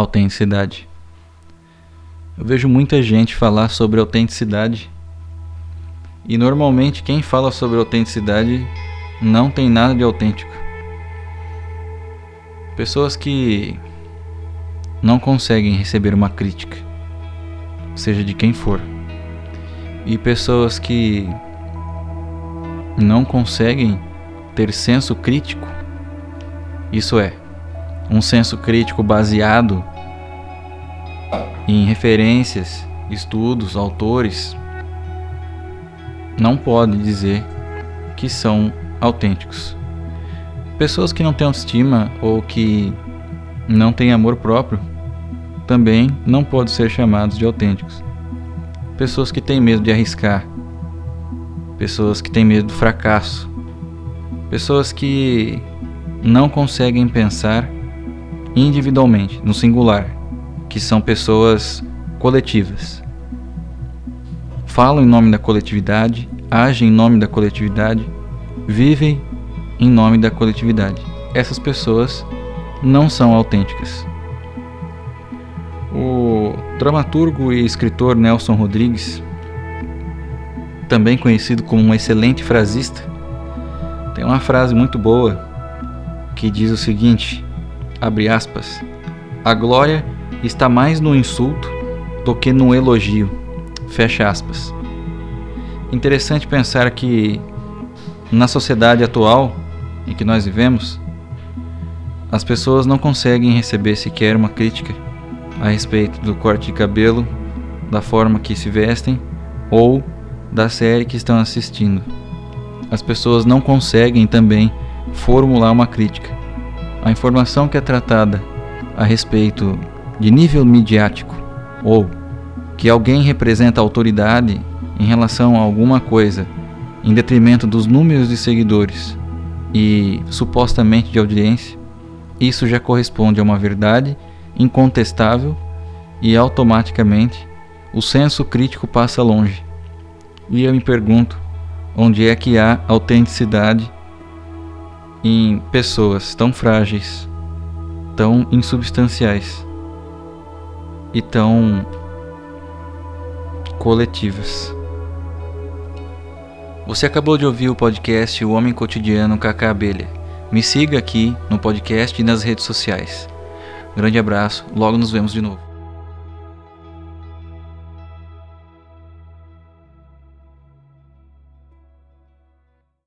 autenticidade. Eu vejo muita gente falar sobre autenticidade e normalmente quem fala sobre autenticidade não tem nada de autêntico. Pessoas que não conseguem receber uma crítica, seja de quem for, e pessoas que não conseguem ter senso crítico, isso é, um senso crítico baseado em referências, estudos, autores, não pode dizer que são autênticos. Pessoas que não têm autoestima ou que não têm amor próprio também não podem ser chamados de autênticos. Pessoas que têm medo de arriscar, pessoas que têm medo do fracasso, pessoas que não conseguem pensar individualmente, no singular, que são pessoas coletivas. Falam em nome da coletividade, agem em nome da coletividade, vivem em nome da coletividade. Essas pessoas não são autênticas. O dramaturgo e escritor Nelson Rodrigues, também conhecido como um excelente frasista, tem uma frase muito boa que diz o seguinte: abre aspas, a glória está mais no insulto do que no elogio, fecha aspas. Interessante pensar que na sociedade atual em que nós vivemos, as pessoas não conseguem receber sequer uma crítica a respeito do corte de cabelo, da forma que se vestem ou da série que estão assistindo. As pessoas não conseguem também formular uma crítica. A informação que é tratada a respeito de nível midiático ou que alguém representa autoridade em relação a alguma coisa em detrimento dos números de seguidores e supostamente de audiência, isso já corresponde a uma verdade incontestável e automaticamente o senso crítico passa longe. E eu me pergunto onde é que há autenticidade em pessoas tão frágeis, tão insubstanciais e tão coletivas. Você acabou de ouvir o podcast O Homem Cotidiano Cacá Abelha. Me siga aqui no podcast e nas redes sociais. grande abraço, logo nos vemos de novo.